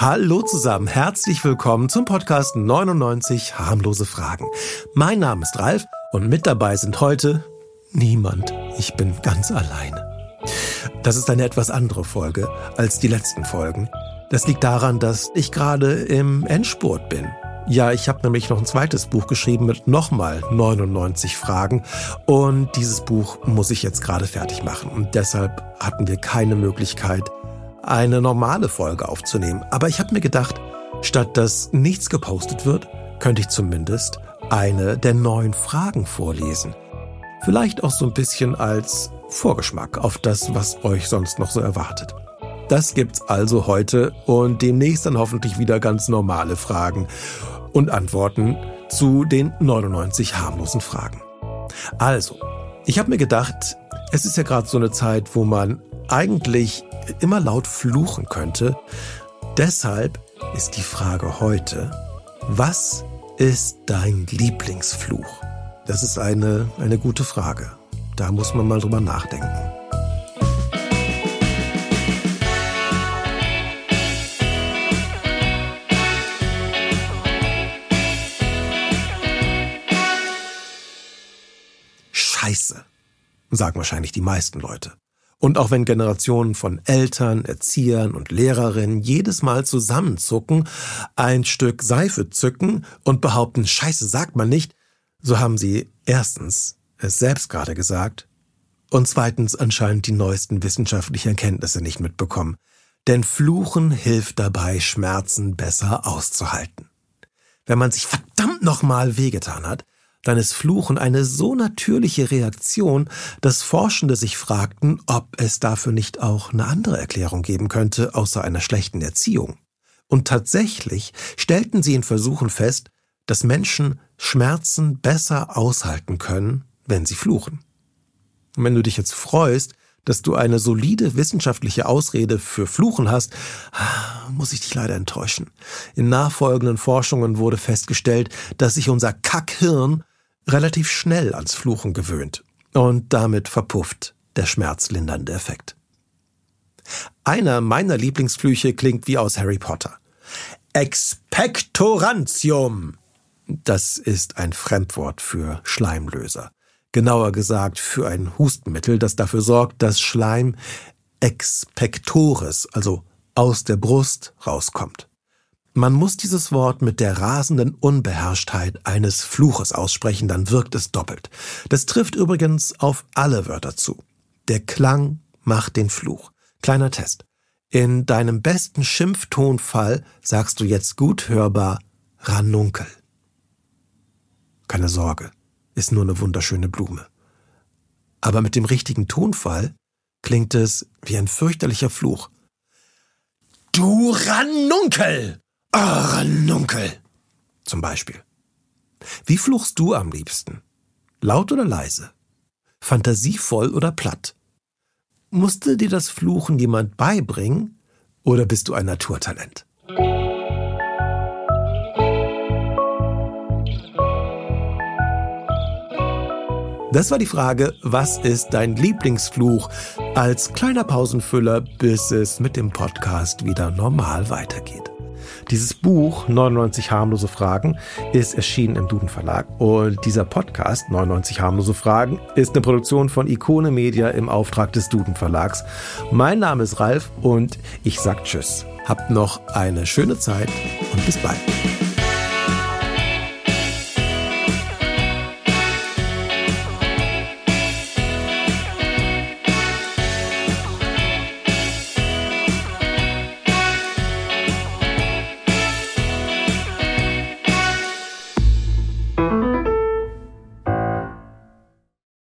Hallo zusammen, herzlich willkommen zum Podcast 99 harmlose Fragen. Mein Name ist Ralf und mit dabei sind heute niemand. Ich bin ganz alleine. Das ist eine etwas andere Folge als die letzten Folgen. Das liegt daran, dass ich gerade im Endspurt bin. Ja, ich habe nämlich noch ein zweites Buch geschrieben mit nochmal 99 Fragen und dieses Buch muss ich jetzt gerade fertig machen und deshalb hatten wir keine Möglichkeit, eine normale Folge aufzunehmen. Aber ich habe mir gedacht, statt dass nichts gepostet wird, könnte ich zumindest eine der neuen Fragen vorlesen. Vielleicht auch so ein bisschen als Vorgeschmack auf das, was euch sonst noch so erwartet. Das gibt's also heute und demnächst dann hoffentlich wieder ganz normale Fragen und Antworten zu den 99 harmlosen Fragen. Also, ich habe mir gedacht, es ist ja gerade so eine Zeit, wo man eigentlich immer laut fluchen könnte. Deshalb ist die Frage heute, was ist dein Lieblingsfluch? Das ist eine, eine gute Frage. Da muss man mal drüber nachdenken. Scheiße, sagen wahrscheinlich die meisten Leute. Und auch wenn Generationen von Eltern, Erziehern und Lehrerinnen jedes Mal zusammenzucken, ein Stück Seife zücken und behaupten, Scheiße sagt man nicht, so haben sie erstens es selbst gerade gesagt und zweitens anscheinend die neuesten wissenschaftlichen Erkenntnisse nicht mitbekommen. Denn Fluchen hilft dabei, Schmerzen besser auszuhalten. Wenn man sich verdammt nochmal wehgetan hat, dann ist Fluchen eine so natürliche Reaktion, dass Forschende sich fragten, ob es dafür nicht auch eine andere Erklärung geben könnte, außer einer schlechten Erziehung. Und tatsächlich stellten sie in Versuchen fest, dass Menschen Schmerzen besser aushalten können, wenn sie fluchen. Und wenn du dich jetzt freust, dass du eine solide wissenschaftliche Ausrede für Fluchen hast, muss ich dich leider enttäuschen. In nachfolgenden Forschungen wurde festgestellt, dass sich unser Kackhirn relativ schnell ans Fluchen gewöhnt und damit verpufft der schmerzlindernde Effekt. Einer meiner Lieblingsflüche klingt wie aus Harry Potter. Expectorantium. Das ist ein Fremdwort für Schleimlöser. Genauer gesagt für ein Hustenmittel, das dafür sorgt, dass Schleim expectores, also aus der Brust, rauskommt. Man muss dieses Wort mit der rasenden Unbeherrschtheit eines Fluches aussprechen, dann wirkt es doppelt. Das trifft übrigens auf alle Wörter zu. Der Klang macht den Fluch. Kleiner Test. In deinem besten Schimpftonfall sagst du jetzt gut hörbar Ranunkel. Keine Sorge, ist nur eine wunderschöne Blume. Aber mit dem richtigen Tonfall klingt es wie ein fürchterlicher Fluch. Du Ranunkel! Ranunkel! Zum Beispiel. Wie fluchst du am liebsten? Laut oder leise? Fantasievoll oder platt? Musste dir das Fluchen jemand beibringen oder bist du ein Naturtalent? Das war die Frage, was ist dein Lieblingsfluch als kleiner Pausenfüller, bis es mit dem Podcast wieder normal weitergeht. Dieses Buch 99 harmlose Fragen ist erschienen im Duden Verlag und dieser Podcast 99 harmlose Fragen ist eine Produktion von Ikone Media im Auftrag des Duden Verlags. Mein Name ist Ralf und ich sag Tschüss. Habt noch eine schöne Zeit und bis bald.